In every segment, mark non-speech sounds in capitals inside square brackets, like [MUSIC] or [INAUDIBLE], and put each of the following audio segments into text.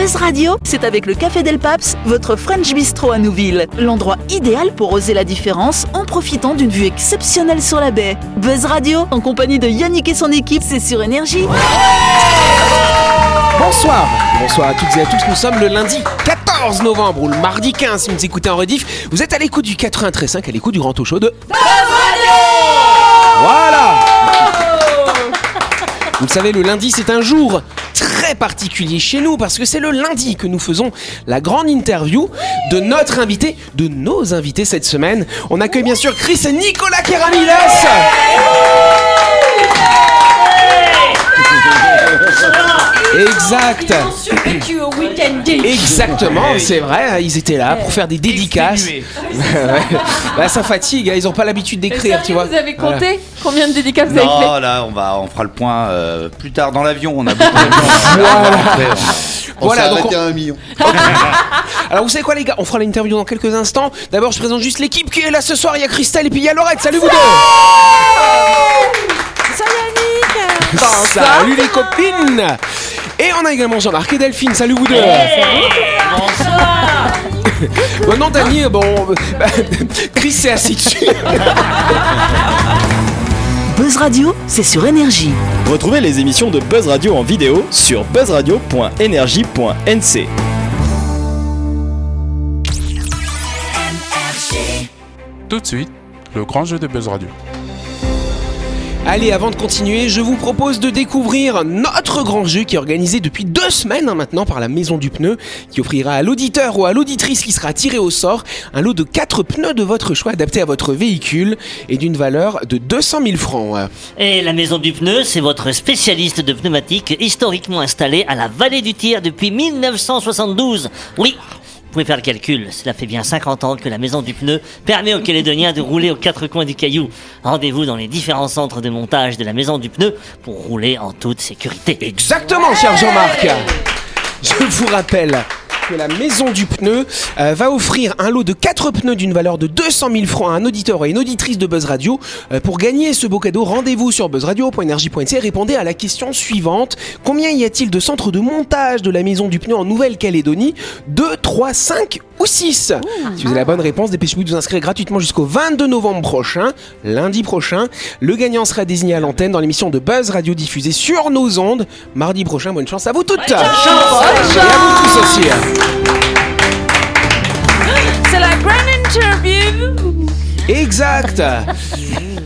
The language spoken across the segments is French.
Buzz Radio, c'est avec le Café Del Paps, votre French Bistro à Nouville. L'endroit idéal pour oser la différence en profitant d'une vue exceptionnelle sur la baie. Buzz Radio, en compagnie de Yannick et son équipe, c'est sur Énergie. Bonsoir, bonsoir à toutes et à tous. Nous sommes le lundi 14 novembre ou le mardi 15 si vous nous écoutez en rediff. Vous êtes à l'écoute du 93.5, à l'écoute du grand au chaud de Voilà Vous le savez, le lundi c'est un jour particulier chez nous parce que c'est le lundi que nous faisons la grande interview de notre invité, de nos invités cette semaine. On accueille bien sûr Chris et Nicolas Keramiles. [LAUGHS] Exact. survécu au week-end gay. Exactement, c'est vrai, ils étaient là pour faire des dédicaces. [LAUGHS] Bah, ça fatigue, hein, ils ont pas l'habitude d'écrire, tu vois. Vous avez compté combien de dédicaces vous avez fait Non, là, on va, on fera le point euh, plus tard dans l'avion. On a beaucoup d'avions. [LAUGHS] On- Voilà, s'est donc arrêté on- à un million. Alors vous savez quoi les gars, on fera l'interview dans quelques instants. D'abord je présente juste l'équipe qui est là ce soir, il y a Christelle et puis il y a Laurette, salut vous deux Salut les copines. Et on a également Jean-Marc et Delphine, salut vous deux. Bon non Dany, bon... bah, [LAUGHS] Chris s'est assis dessus. [LAUGHS] Buzz Radio, c'est sur Énergie. Retrouvez les émissions de Buzz Radio en vidéo sur buzzradio.energie.nc. Tout de suite, le grand jeu de Buzz Radio. Allez, avant de continuer, je vous propose de découvrir notre grand jeu qui est organisé depuis deux semaines hein, maintenant par la Maison du Pneu, qui offrira à l'auditeur ou à l'auditrice qui sera tiré au sort un lot de quatre pneus de votre choix adaptés à votre véhicule et d'une valeur de 200 000 francs. Et la maison du pneu, c'est votre spécialiste de pneumatique historiquement installé à la vallée du Tir depuis 1972. Oui. Vous pouvez faire le calcul, cela fait bien 50 ans que la maison du pneu permet aux Calédoniens de rouler aux quatre coins du caillou. Rendez-vous dans les différents centres de montage de la maison du pneu pour rouler en toute sécurité. Exactement, cher Jean-Marc. Je vous rappelle que la maison du pneu euh, va offrir un lot de 4 pneus d'une valeur de 200 000 francs à un auditeur et une auditrice de Buzz Radio. Euh, pour gagner ce beau cadeau, rendez-vous sur buzzradio.energie.nc et répondez à la question suivante. Combien y a-t-il de centres de montage de la maison du pneu en Nouvelle-Calédonie? 2, 3, 5 ou 6 Si vous avez la bonne réponse, dépêchez-vous de vous inscrire gratuitement jusqu'au 22 novembre prochain, lundi prochain. Le gagnant sera désigné à l'antenne dans l'émission de Buzz Radio diffusée sur nos ondes mardi prochain. Bonne chance à vous toutes. Et à vous tous aussi. Exact. [LAUGHS]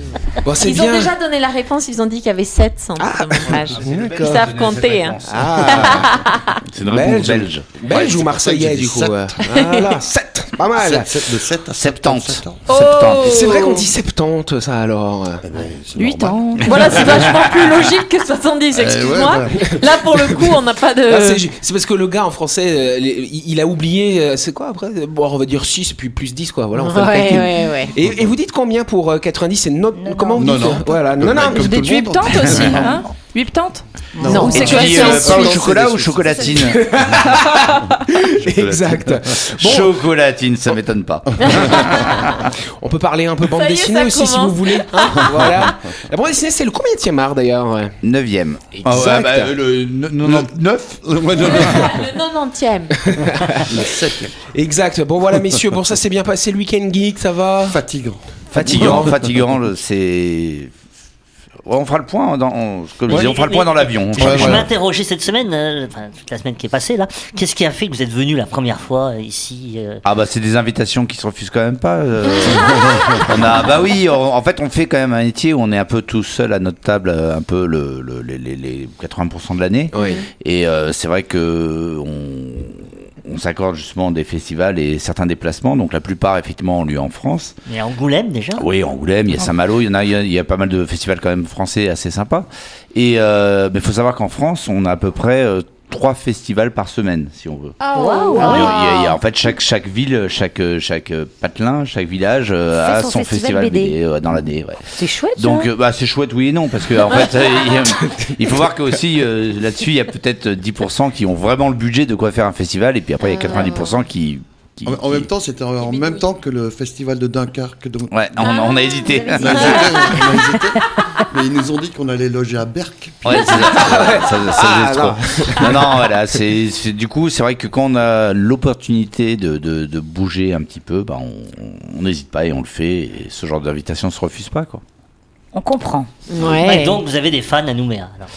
Bon, c'est Ils bien. ont déjà donné la réponse, ils ont dit qu'il y avait 7 centres Ah, de montage. Ils savent compter. Hein. Ah, [LAUGHS] C'est une réponse belge. belge. Belge ou c'est pour ça que marseillais j'ai du coup. sept. ouais. Voilà, [LAUGHS] 7. Pas mal. Sept- sept- de 7 à 70. 70 ans. Oh. 70. C'est vrai qu'on dit 70 ça alors. Eh ben, c'est 8 normal. ans. [LAUGHS] Voilà, c'est vachement plus logique que 70, ouais, excuse-moi. voilà. Là, pour le coup, on n'a pas de. Ah, c'est c'est parce que le gars en français, euh, il a oublié, euh, c'est quoi après? Bon, on va dire 6 puis plus 10 quoi, voilà, on fait le ouais, calcul. ouais, ouais. Et, et vous dites combien pour euh, 90 C'est no- comment vous Non, dites non. Voilà, non, non, Vous dites le monde. 80 aussi, hein 80 Non, Non. c'est quoi euh, pain au chocolat ou chocolatine [LAUGHS] exact. Chocolatine, ça m'étonne pas. [LAUGHS] On peut parler un peu bande dessinée aussi si vous voulez. hein, [LAUGHS] voilà. La bande dessinée, c'est le combien de art d'ailleurs ouais. Neuvième. Exact. Ah ouais, bah, le 99 Ouais, non, non, Le 90e. le septième. Exact. Bon voilà messieurs, bon ça s'est bien passé le week-end geek, ça va? Fatigant. Fatigant, fatigant, c'est. On fera le point dans, on- comme je on fera le point dans l'avion. Je, Ouais, je voilà. m'interrogeais cette semaine, euh, enfin toute la semaine qui est passée là. Qu'est-ce qui a fait que vous êtes venu la première fois euh, ici euh, Ah bah c'est des invitations qui se refusent quand même pas. euh. [LAUGHS] on a bah oui, on- en fait on fait quand même un métier où on est un peu tout seul à notre table, un peu le, le- les, les- les 80% de l'année. Oui. Et euh, c'est vrai que on, on s'accorde justement des festivals et certains déplacements. Donc la plupart effectivement ont lieu en France. Mais Angoulême déjà Oui, Angoulême, il y a Saint-Malo, il y en a, il y a, il y a pas mal de festivals quand même français assez sympas. Et euh, mais il faut savoir qu'en France, on a à peu près euh, trois festivals par semaine, si on veut. Ah, Waouh. Il y a- il y a- il y a- en fait, chaque, chaque ville, chaque, chaque euh, patelin, chaque village euh, a son son festival festival BD. BD, ouais, dans l'année. ouais. C'est chouette. Donc, ça. euh, bah, c'est chouette, oui et non, parce que en fait, euh, il y a- il faut voir que aussi euh, là-dessus, il y a peut-être 10% qui ont vraiment le budget de quoi faire un festival, et puis après, il y a 90% qui qui- En, en qui- même temps, c'était en, en même temps que le festival de Dunkerque. Donc, Ouais, on, on a hésité. on a hésité, on a hésité. mais ils nous ont dit qu'on allait loger à Berck. Ouais, ça, ça, ça, ça Ah, faisait trop. Non, non, voilà, c'est, du coup, c'est vrai que quand on a l'opportunité de, de, de bouger un petit peu, bah, on n'hésite pas et on le fait. Et ce genre d'invitation se refuse pas, quoi. On comprend. Ouais, donc vous avez des fans à Nouméa. Alors.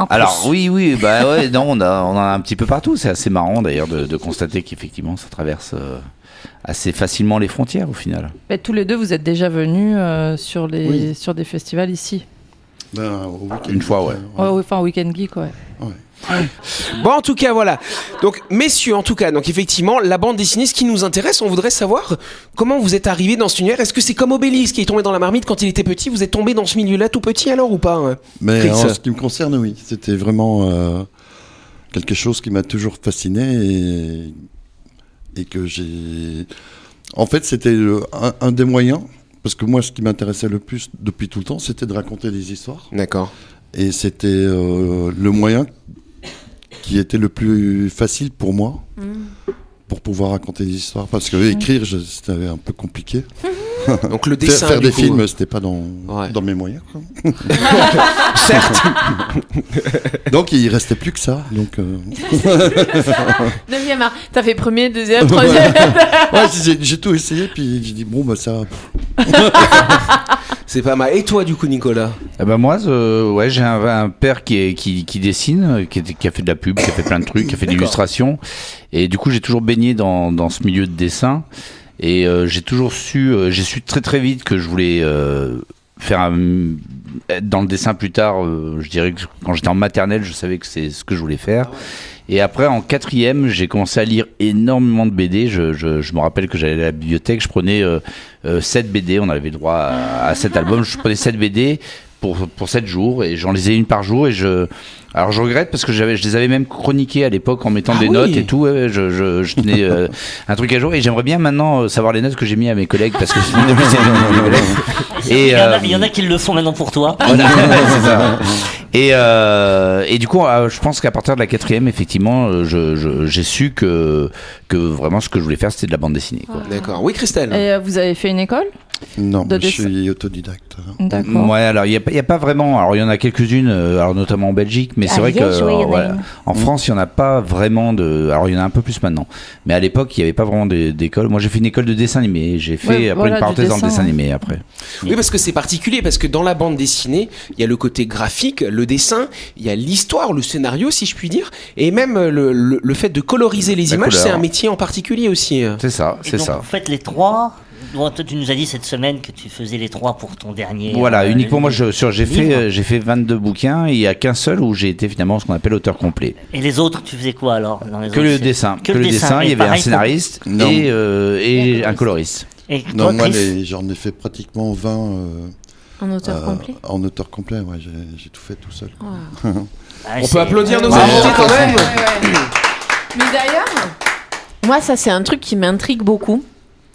En plus. Alors oui, oui, bah ouais, non, on, a, on en a un petit peu partout. C'est assez marrant d'ailleurs de, de constater qu'effectivement, ça traverse euh, assez facilement les frontières au final. Mais tous les deux, vous êtes déjà venus euh, sur, les, Oui. sur des festivals ici. Ben, au week-end. Une fois, ouais. Ouais, ouais, enfin, Weekend Geek, ouais. Bon, en tout cas, voilà. Donc, messieurs, en tout cas, donc effectivement, la bande dessinée, ce qui nous intéresse, on voudrait savoir comment vous êtes arrivé dans cet univers. Est-ce que c'est comme Obélix qui est tombé dans la marmite quand il était petit? Vous êtes tombé dans ce milieu-là tout petit alors ou pas hein Mais Chris. en ce qui me concerne, oui. C'était vraiment euh, quelque chose qui m'a toujours fasciné et, et que j'ai. En fait, c'était un des moyens. Parce que moi, ce qui m'intéressait le plus depuis tout le temps, c'était de raconter des histoires. D'accord. Et c'était euh, le moyen qui était le plus facile pour moi pour pouvoir raconter des histoires. Parce que écrire, je- c'était un peu compliqué. [LAUGHS] [LAUGHS] Donc le Faire, dessin. faire du des coup. films, c'était pas dans, Ouais. dans mes moyens. quoi. [LAUGHS] Certes. [LAUGHS] Donc il restait plus que ça. Donc, euh, Neuvième art. T'as fait premier, deuxième, troisième. ouais, j'ai tout essayé, puis j'ai dit bon bah ça. C'est pas mal. Et toi, du coup, Nicolas? Eh ben moi, euh, ouais, j'ai un, un père qui, est, qui, qui dessine, euh, qui a fait de la pub, qui a fait plein de trucs, qui a fait de l'illustration. Et du coup, j'ai toujours baigné dans, dans ce milieu de dessin. Et euh, j'ai toujours su, euh, j'ai su très très vite que je voulais euh, faire un- être dans le dessin plus tard. euh, je dirais que quand j'étais en maternelle, je savais que c'est ce que je voulais faire. Et après, en quatrième, j'ai commencé à lire énormément de BD. Je, je, je me rappelle que j'allais à la bibliothèque, je prenais euh, euh, 7 BD, on avait droit à, à 7 albums. Je prenais 7 BD pour, pour 7 jours et j'en lisais une par jour. Et je, alors je regrette parce que j'avais, je les avais même chroniqués à l'époque en mettant Ah des oui. notes et tout. ouais, je, je, je tenais [LAUGHS] euh, un truc à jour et j'aimerais bien maintenant euh, savoir les notes que j'ai mis à mes collègues parce que sinon, [LAUGHS] [LAUGHS] il, y en a, euh, il y en a qui le font maintenant pour toi. voilà, c'est ça. Et, euh, et du coup, je pense qu'à partir de la quatrième, effectivement, j'ai su que, que vraiment ce que je voulais faire, c'était de la bande dessinée. D'accord. Oui, Christelle. Et vous avez fait une école? Non, De je dessin. suis autodidacte. D'accord. Ouais, alors il n'y a, a pas vraiment. Alors il y en a quelques-unes, euh, alors notamment en Belgique, mais c'est vrai que ouais, en en France, il n'y en a pas vraiment de. Alors il y en a un peu plus maintenant, mais à l'époque, il n'y avait pas vraiment d'école. Moi, j'ai fait une école de dessin animé. J'ai fait Ouais, après voilà, une parenthèse dans le dessin, animé après. Oui, parce que c'est particulier, parce que dans la bande dessinée, il y a le côté graphique, le dessin, il y a l'histoire, le scénario, si je puis dire, et même euh, le, le- le fait de coloriser les La images, c'est un métier en particulier aussi. euh. C'est ça, c'est ça. Vous faites les trois. Bon, toi, tu nous as dit cette semaine que tu faisais les trois pour ton dernier. Voilà, euh, uniquement moi, sur- j'ai fait, euh, j'ai fait 22 bouquins. et Il y a qu'un seul où j'ai été finalement ce qu'on appelle auteur complet. Et les autres, tu faisais quoi alors dans les Que autres, le dessin, Que, que le dessin. Il y avait un scénariste Non. et, euh, et un coloriste. Et toi, Non, moi j'en ai fait pratiquement 20 euh, En auteur euh, complet. en auteur complet. Ouais, j'ai tout fait tout seul. [LAUGHS] Ah, On peut applaudir nos invités quand même. Mais d'ailleurs, moi, ça, c'est un truc qui m'intrigue beaucoup.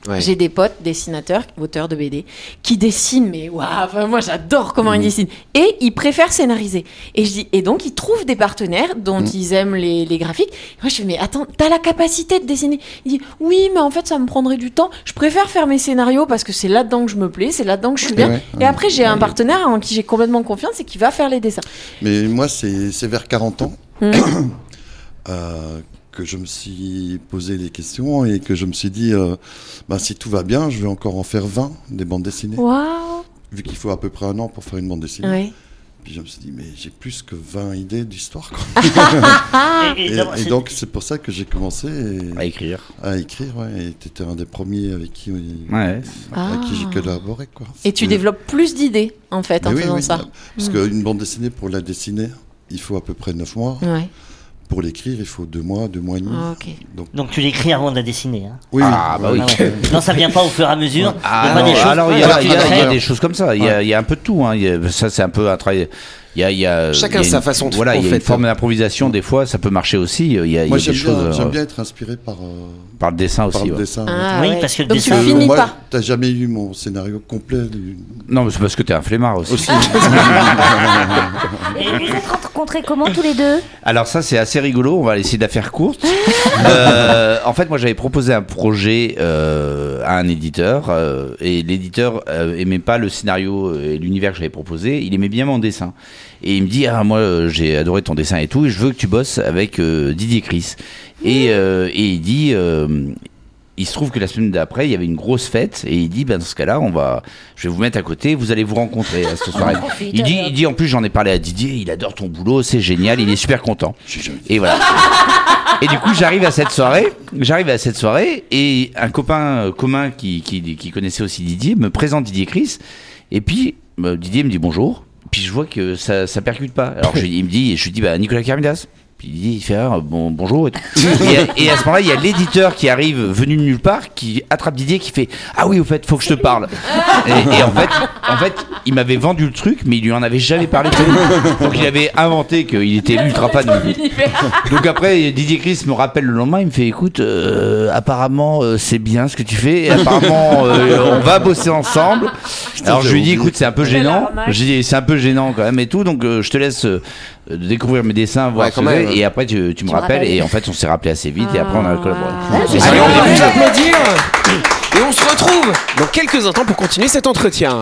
Ouais. J'ai des potes dessinateurs, auteurs de BD, qui dessinent, mais waouh, moi j'adore comment Mhm. ils dessinent. Et ils préfèrent scénariser. Et, je dis, et donc ils trouvent des partenaires dont Mhm. ils aiment les, les graphiques. Et moi je fais, mais attends, t'as la capacité de dessiner Il dit, oui, mais en fait ça me prendrait du temps. Je préfère faire mes scénarios parce que c'est là-dedans que je me plais, c'est là-dedans que je suis bien. Ouais, et ouais. après j'ai un partenaire en qui j'ai complètement confiance et qui va faire les dessins. Mais moi, c'est vers 40 ans Hmm. [COUGHS] euh, que je me suis posé des questions et que je me suis dit, euh, bah, si tout va bien, je vais encore en faire 20 des bandes dessinées. Vu qu'il faut à peu près un an pour faire une bande dessinée. Ouais. Puis je me suis dit, mais j'ai plus que 20 idées d'histoire. [LAUGHS] Et- donc, c'est pour ça que j'ai commencé et- À écrire. à écrire. Ouais, et tu étais un des premiers avec qui, Ouais. avec qui j'ai Ah. collaboré. Quoi. Et tu développes plus d'idées en fait en oui, faisant oui, ça. Parce Mm. qu'une bande dessinée, pour la dessiner, il faut à peu près 9 mois. Ouais. Pour l'écrire, il faut 2 mois, 2 mois et demi. Ah, ok. Donc, Donc tu l'écris avant de la dessiner. Hein. oui, Ah, bah oui. Ah ouais. non, ça vient pas au fur et à mesure. Il y a Ah pas des choses. alors il y, a- Ouais, il y a- y a des choses comme ça. Il y a, il y a un peu de tout. hein. Il y a- ça, c'est un peu un travail. Il y a, il y a Chacun il y a sa une- façon de- Voilà, il y a fait. une forme d'improvisation. Des fois, ça peut marcher aussi. Il y a, y a Moi, des j'aime bien, euh, j'aime bien être inspiré par, euh, par le dessin par aussi. le ouais. dessin. Ah, Oui, parce que le Donc dessin- tu finis pas. T'as jamais eu mon scénario complet du- Non, mais c'est parce que t'es un flemmard aussi. aussi. [LAUGHS] Et vous êtes rencontrés comment tous les deux? Alors ça c'est assez rigolo, on va essayer de la faire courte. [LAUGHS] Euh, en fait moi j'avais proposé un projet euh, à un éditeur euh, et l'éditeur euh, aimait pas le scénario et l'univers que j'avais proposé, il aimait bien mon dessin. Et il me dit ah moi euh, j'ai adoré ton dessin et tout et je veux que tu bosses avec euh, Didier Chris. Et, euh, et il dit euh, il se trouve que la semaine d'après, il y avait une grosse fête et il dit, ben, dans ce cas-là, on va, je vais vous mettre à côté, vous allez vous rencontrer à cette soirée. profite, Il dit, il dit, en plus, j'en ai parlé à Didier, il adore ton boulot, c'est génial, il est super content. Et voilà. Et du coup, j'arrive à cette soirée, j'arrive à cette soirée et un copain commun qui, qui, qui connaissait aussi Didier me présente Didier Chris et puis Didier me dit bonjour. Je vois que ça, ça percute pas. Alors je- il me dit, je lui dis bah Nicolas Carmidas. Puis il dit, il fait ah, bon, bonjour. Et, à- et à ce moment-là, il y a l'éditeur qui arrive venu de nulle part, qui attrape Didier, qui fait ah oui au fait, faut que je te parle. Et, et en fait, en fait, il m'avait vendu le truc, mais il lui en avait jamais parlé. Donc il avait inventé qu'il était ultra fan. Donc après, Didier Chris me rappelle le lendemain, il me fait écoute, euh, apparemment euh, c'est bien ce que tu fais, et apparemment euh, on va bosser ensemble. Alors je lui dis écoute, c'est un peu gênant, j'ai dit c'est un peu gênant quand même et tout, donc euh, je te laisse euh, découvrir mes dessins, voir Ouais, ce même. et après tu, tu me me rappelles, rappelles. et en fait on s'est rappelé assez vite, et après on a collaboré. c'est Allez, on va vous applaudir. On se retrouve dans quelques instants pour continuer cet entretien.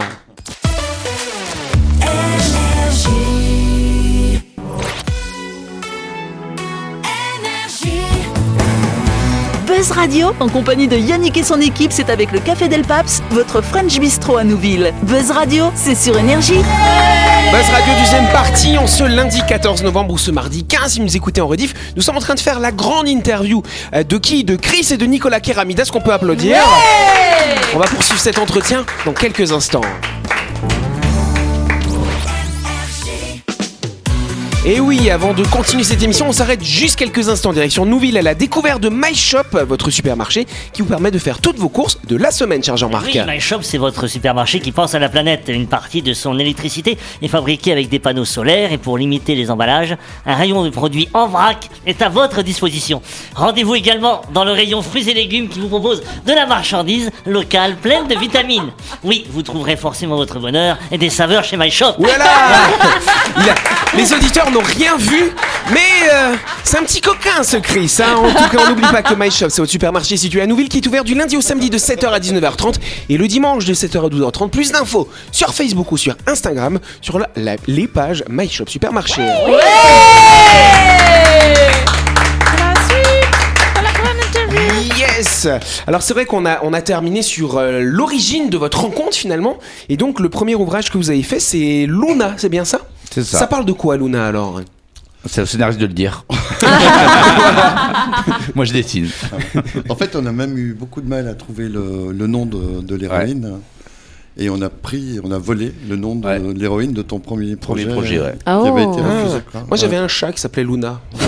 Buzz Radio, en compagnie de Yannick et son équipe, c'est avec le Café Del Paps, votre French Bistro à Nouville. Buzz Radio, c'est sur Énergie. Buzz Radio deuxième partie en ce lundi 14 novembre ou ce mardi 15 si vous nous écoutez en rediff. Nous sommes en train de faire la grande interview euh, de qui? De Chris et de Nicolas Keramidas qu'on peut applaudir. On va poursuivre cet entretien dans quelques instants. Et oui, avant de continuer cette émission, on s'arrête juste quelques instants en direction Nouville à la découverte de My Shop, votre supermarché qui vous permet de faire toutes vos courses de la semaine, cher Jean-Marc. Oui, My Shop, c'est votre supermarché qui pense à la planète. Une partie de son électricité est fabriquée avec des panneaux solaires et pour limiter les emballages, un rayon de produits en vrac est à votre disposition. Rendez-vous également dans le rayon fruits et légumes qui vous propose de la marchandise locale pleine de vitamines. Oui, vous trouverez forcément votre bonheur et des saveurs chez My Shop. Voilà [LAUGHS] Il a- Les auditeurs n'ont rien vu, mais euh, c'est un petit coquin ce Chris. hein. En tout cas, on n'oublie pas que My Shop, c'est votre supermarché situé à Nouville qui est ouvert du lundi au samedi de 7h à 19h30 et le dimanche de 7h à 12h30. Plus d'infos sur Facebook ou sur Instagram sur la- la- les pages My Shop Supermarché. Yes Alors c'est vrai qu'on a, on a terminé sur euh, l'origine de votre rencontre finalement. Et donc le premier ouvrage que vous avez fait c'est Luna, c'est bien ça? C'est ça. Ça parle de quoi Luna alors? C'est au scénariste de le dire. [LAUGHS] Moi je dessine. En fait, on a même eu beaucoup de mal à trouver le, le nom de, de l'héroïne. Et on a pris, on a volé le nom de Ouais. l'héroïne de ton premier projet. Premier projet, ouais. Qui avait été Oh. refusé. Ah, quoi. Moi j'avais Ouais. un chat qui s'appelait Luna. [LAUGHS]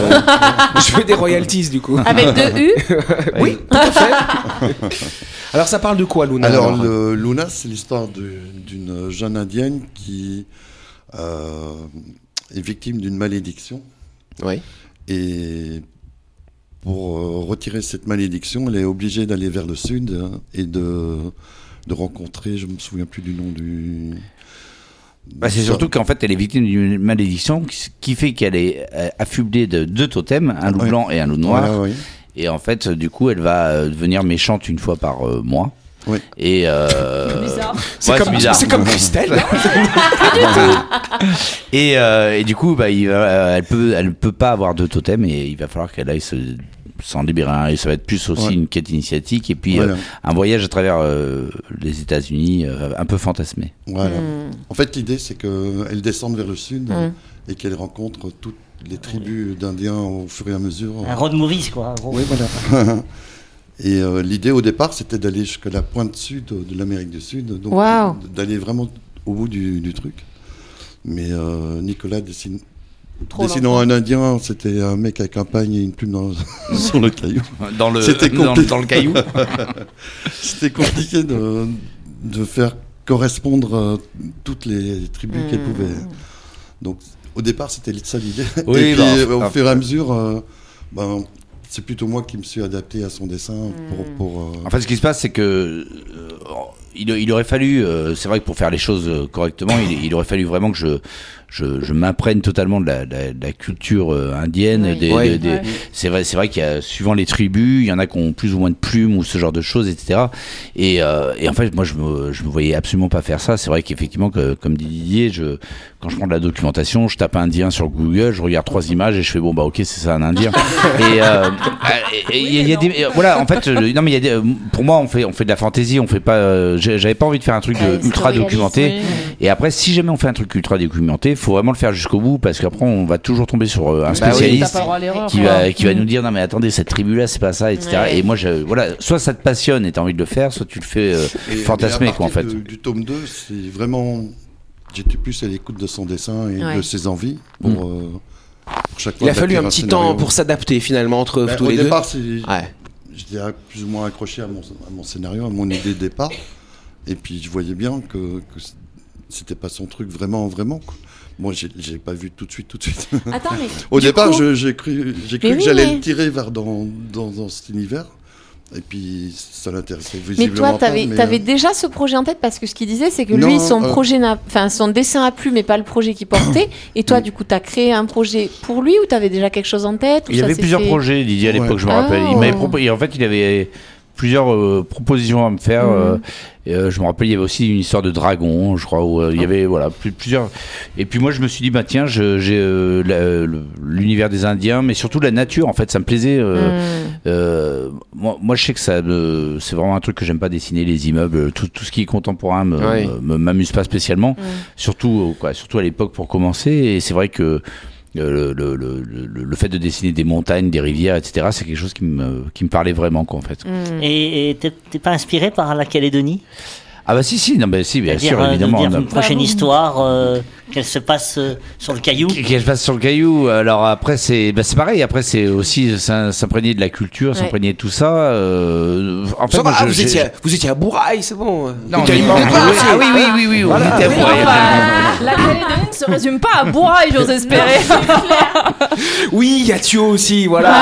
je fais des royalties du coup. Avec deux U [LAUGHS] Oui, tout à fait. alors ça parle de quoi Luna Alors, le Luna, c'est l'histoire d'une jeune indienne qui est victime d'une malédiction. Oui. Et pour euh, retirer cette malédiction, elle est obligée d'aller vers le sud hein, et de, de rencontrer, je me souviens plus du nom du. Bah, c'est surtout qu'en fait, elle est victime d'une malédiction qui- fait qu'elle est euh, affublée de deux totems, un loup Ouais. blanc et un loup noir. Et en fait, euh, du coup, elle va euh, devenir méchante une fois par euh, mois. Oui. Et euh, [LAUGHS] C'est ouais, comme, bizarre. c'est comme Christelle. [LAUGHS] Et, euh, et du coup, bah, il va- elle peut, elle peut pas avoir de totem et il va falloir qu'elle aille se s'en libérer un. Et ça va être plus aussi Ouais. une quête initiatique et puis Voilà. euh, un voyage à travers euh, les États-Unis euh, un peu fantasmé. Voilà. Hmm. En fait, l'idée, c'est qu'elle descende vers le sud Mm. et qu'elle rencontre toutes les tribus d'Indiens au fur et à mesure. Un road movie, quoi. gros. Oui, voilà. [LAUGHS] et euh, l'idée au départ, c'était d'aller jusqu'à la pointe sud de l'Amérique du Sud, donc d'aller vraiment au bout du, du truc. Mais euh, Nicolas dessine. Trop Dessinant un Indien, c'était un mec avec un pagne et une plume dans- [LAUGHS] sur le caillou. [LAUGHS] Dans le, C'était dans, compliqué. dans le caillou. [LAUGHS] C'était compliqué de, de faire correspondre euh, toutes les tribus qu'elle Hmm. pouvait. Donc au départ, c'était ça l'idée. Oui, et puis bah, au enfin, fur et à mesure, euh, ben, c'est plutôt moi qui me suis adapté à son dessin pour. pour euh, En fait, ce qui se passe, c'est que euh, il, il aurait fallu, euh, c'est vrai que pour faire les choses euh, correctement, il, il aurait fallu vraiment que je je, je m'imprègne totalement de la, de la- de la culture euh, indienne. Oui. Des, Ouais. des- des- Ouais. C'est vrai, c'est vrai qu'il y a suivant les tribus, il y en a qui ont plus ou moins de plumes ou ce genre de choses, etc. Et, euh, et en fait, moi, je me, je me voyais absolument pas faire ça. C'est vrai qu'effectivement, que, comme dit Didier, je, quand je prends de la documentation, je tape indien sur Google, je regarde trois images et je fais bon bah ok, c'est ça un indien. [LAUGHS] et euh, et- et il y a- il y a des, euh, voilà, en fait, euh, non mais il y a des, euh, pour moi, on fait, on fait de la fantaisie, on fait pas. Euh, J'avais pas envie de faire un truc Ouais, de c'est ultra documenté. Et après, si jamais on fait un truc ultra documenté, faut vraiment le faire jusqu'au bout parce qu'après, on va toujours tomber sur euh, un Bah oui, spécialiste qui va, qui va Mm. nous dire non mais attendez cette tribu là c'est pas ça etc Ouais. et moi je voilà soit ça te passionne et t'as envie de le faire soit tu le fais euh, et- fantasmer et quoi en fait de- du tome 2, c'est vraiment. J'étais plus à l'écoute de son dessin et Ouais. de ses envies pour, Mm. euh, pour. Il a fallu un petit scénario. temps pour s'adapter finalement entre Ben, tous au les deux. départ, c'est- Ouais. j'étais plus ou moins accroché à mon, à mon scénario, à mon idée de départ. Et puis je voyais bien que, que c'était pas son truc vraiment, vraiment. quoi. Moi, j'ai pas vu tout de suite, tout de suite. [LAUGHS] Attends, mais. Au départ, coup- j'ai cru, j'ai cru Mais que oui, j'allais mais- le tirer vers dans, dans, dans cet univers. Et puis ça l'intéressait Mais visiblement toi, t'avais pas. mais, avais euh, déjà ce projet en tête parce que ce qu'il disait, c'est que Non, lui, son euh, projet, n'a- enfin son dessin a plu, mais pas le projet qu'il portait. [COUGHS] Et toi, du coup, t'as créé un projet pour lui ou t'avais déjà quelque chose en tête il y avait plusieurs fait- projets Didier à Ouais. l'époque je me Ah. rappelle il m'avait proposé en fait il avait plusieurs euh, propositions à me faire Mhm. euh, euh, je me rappelle il y avait aussi une histoire de dragon je crois où euh, il y avait voilà plus- plusieurs et puis moi je me suis dit bah tiens j'ai euh, l'univers des Indiens mais surtout la nature en fait ça me plaisait. Euh, moi, moi, je sais que ça, c'est vraiment un truc que j'aime pas dessiner, les immeubles, tout, tout ce qui est contemporain me, m'amuse pas spécialement, surtout, euh, quoi, surtout à l'époque pour commencer. Et c'est vrai que le, le, le, le- le fait de dessiner des montagnes, des rivières, etc., c'est quelque chose qui me, qui me parlait vraiment, quoi, en fait. Hmm. Et t'es pas inspiré par la Calédonie? Ah bah si, si, non, bah, si, bien sûr, euh, de évidemment. dire une prochaine histoire, euh, qu'elle se passe euh, sur le caillou? Qu'elle passe sur le caillou. Alors après, c'est bah, c'est pareil. Après, c'est aussi s'im- s'imprégner de la culture, Ouais. s'imprégner de tout ça. En fait, Ça va, moi, ah, je- vous, j'ai- étiez, vous étiez à Bouraille, c'est bon. Non, à Bouraille, ah oui, oui, oui, oui, on Voilà. était à Oui. Enfin, la Calédonie ne se résume pas à Bouraille, j'ose espérer. [LAUGHS] Oui, il y a Thio aussi, voilà.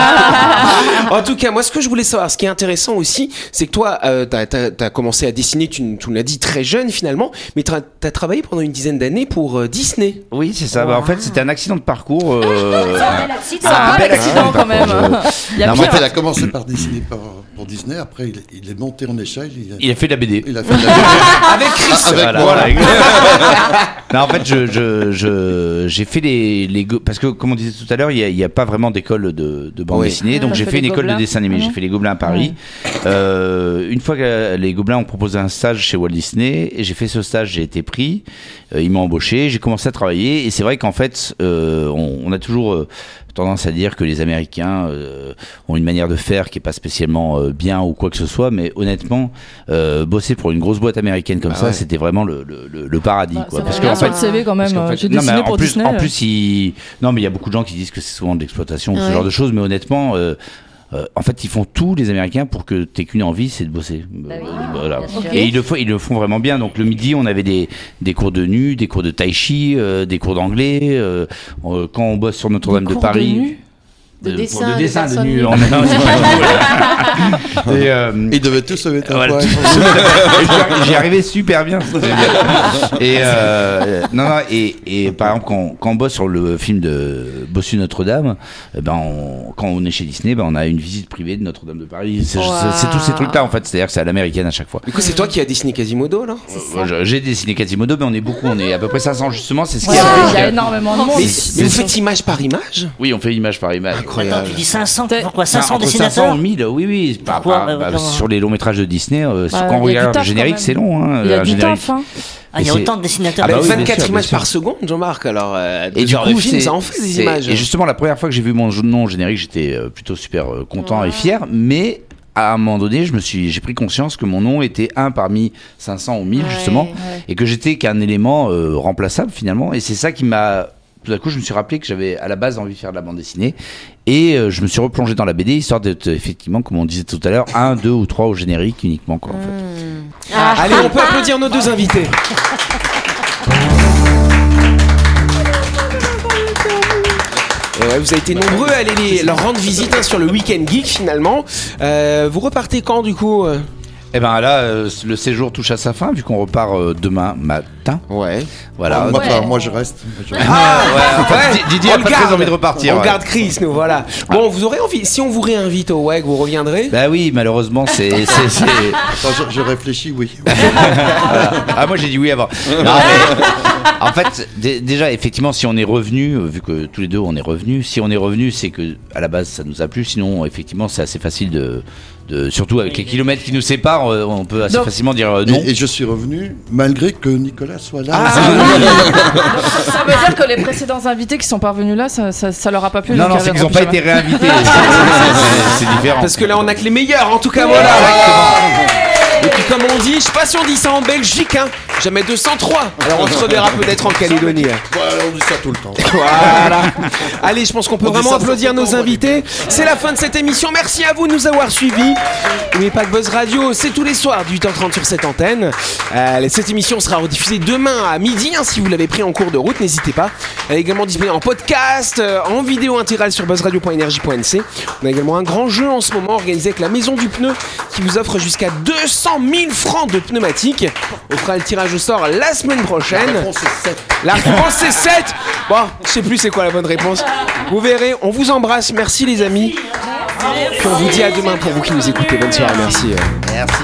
en tout cas, moi, ce que je voulais savoir, ce qui est intéressant aussi, c'est que toi, euh, t'as as, commencé à dessiner, tu, tu l'as dit, très jeune finalement, mais t'as as travaillé pendant une dizaine d'années pour euh, Disney. Oui, c'est ça. Bah, en fait, c'était un accident de parcours. euh, accident. Ah, un bel l'accident quand même. Il y a Non, pire. il a commencé par dessiner par- pour Disney. Après, il, est- il est monté en échelle. Il a, Il a fait de la BD. il a fait de la [LAUGHS] Avec Chris. Ah, avec Voilà, moi. voilà. [LAUGHS] non, en fait, je, je, je, j'ai fait les, les go- parce que comme on disait tout à l'heure, il n'y a, il y a pas vraiment d'école de, de bande Oui. dessinée, Ah, donc t'as j'ai fait fait une école de dessin animé. J'ai Mhm. fait les Gobelins à Paris. Euh, une fois que les Gobelins ont proposé un stage chez Walt Disney, j'ai fait ce stage, j'ai été pris. Euh, ils m'ont embauché, j'ai commencé à travailler, et c'est vrai qu'en fait, euh, on, on a toujours euh, tendance à dire que les Américains euh, ont une manière de faire qui est pas spécialement euh, bien ou quoi que ce soit, mais honnêtement, euh, bosser pour une grosse boîte américaine comme Ah ça, ouais. c'était vraiment le, le, le- paradis. Bah, quoi. Parce va que bien en sur fait, le CV quand même. qu'en fait- J'ai non, mais en pour plus, Disney. En plus, il... non, mais il y a beaucoup de gens qui disent que c'est souvent de l'exploitation, ce Ouais. genre de choses, mais honnêtement. Euh, en fait, ils font tout les Américains pour que t'aies qu'une envie, c'est de bosser. Bah oui, Euh, voilà. sûr. Et ils le, font, ils le font vraiment bien. Donc le midi, on avait des, des cours de nu, des cours de tai chi, euh, des cours d'anglais. euh, quand on bosse sur Notre-Dame de de De dessin, de de dessin de personnes nu. nues. en- [LAUGHS] Et, euh, Ils devaient tous se mettre voilà, [LAUGHS] J'y arrivais super bien. Et euh, non, non, et, et par exemple quand, quand on bosse sur le film de Bossu Notre-Dame, eh ben on- quand on est chez Disney, ben on a une visite privée de Notre-Dame de Paris. C'est Wow. tous ces trucs-là en fait. C'est-à-dire que c'est à l'américaine à chaque fois. Du coup, c'est toi qui as dessiné Quasimodo, là Euh, J'ai dessiné Quasimodo, mais on est beaucoup, on est à peu près 500 justement. C'est ce qui Ouais, a Il fait y a énormément de monde. mais, mais vous faites image par image Oui, on fait image par image. Incroyable. Attends, tu dis 500, T'es- pourquoi Enfin, 500 entre dessinateurs 500 ou 1000, oui, oui. Par- Bah, bah, comment sur les longs métrages de Disney, euh, Bah, quand on a du regarde le générique, c'est long. Hein, Il y a du générique. taf. hein. Ah, il y a Et c'est- autant de dessinateurs. Ah bah Avec oui, bien 24 sûr, bien images par seconde, Jean-Marc. Alors, euh, Et du coup, film, ça en fait des images. Et justement, la première fois que j'ai vu mon nom au générique, j'étais euh, plutôt super euh, content et fier. Mais à un moment donné, je me suis, j'ai pris conscience que mon nom était un parmi 500 ou 1000 Ouais, justement, ouais. et que j'étais qu'un élément euh, remplaçable finalement. Et c'est ça qui m'a tout à coup, je me suis rappelé que j'avais à la base envie de faire de la bande dessinée et euh, je me suis replongé dans la BD, histoire d'être effectivement, comme on disait tout à l'heure, un, deux ou trois au générique uniquement. Quoi, en fait. Hmm. Ah. Allez, on peut applaudir nos deux invités. Ouais, vous avez été nombreux à aller les, leur rendre visite hein, sur le Week-end Geek finalement. Euh, vous repartez quand du coup euh euh Eh ben là, euh, le séjour touche à sa fin vu qu'on repart euh, demain matin. Ouais. Voilà. Ah, moi, Ouais. pas, moi, je reste. Je reste. Ah, ouais, [LAUGHS] Didier on a pas très garde. envie de repartir. On ouais. garde Chris, nous voilà. Bon, vous aurez envie. Si on vous réinvite au WEG, vous reviendrez Bah oui, malheureusement, c'est. [LAUGHS] je, je réfléchis, oui. [LAUGHS] Ah, moi j'ai dit oui avant. Non, mais, en fait, dé- déjà, effectivement, si on est revenu, euh, vu que tous les deux on est revenus, si on est revenu, c'est que à la base ça nous a plu. Sinon, effectivement, c'est assez facile de. De- surtout avec les kilomètres qui nous séparent, euh, on peut assez facilement dire euh, non. Et, et je suis revenu malgré que Nicolas soit là. Ah, [LAUGHS] Ça veut dire que les précédents invités qui sont parvenus là, ça, ça, ça leur a pas plu. Non, non, y c'est qu'ils n'ont pas été réinvités. C'est- différent. Parce que là, on a que les meilleurs, en tout cas, voilà. Et puis, comme on dit, je sais pas si on dit ça en Belgique, hein. Jamais 203. Alors, on se reverra peut-être en Calédonie. hein. Voilà, on dit ça tout le temps. [LAUGHS] Voilà. Allez, je pense qu'on peut On vraiment applaudir nos invités. C'est la fin de cette émission. Merci à vous de nous avoir suivis. N'oubliez pas que Buzz Radio, c'est tous les soirs, 8h30 sur cette antenne. Euh, cette émission sera rediffusée demain à midi. hein, si vous l'avez pris en cours de route, n'hésitez pas. Elle est également disponible en podcast, euh, en vidéo intégrale sur buzzradio.energie.nc. On a également un grand jeu en ce moment organisé avec la Maison du Pneu qui vous offre jusqu'à 200 000 francs de pneumatiques. On fera le tirage au sort la semaine prochaine. réponse est sept. La réponse c'est 7 Bon, je sais plus c'est quoi la bonne réponse. Vous verrez, on vous embrasse, merci les amis. Puis on vous dit à demain pour vous qui nous écoutez. Bonne soirée, merci. Merci.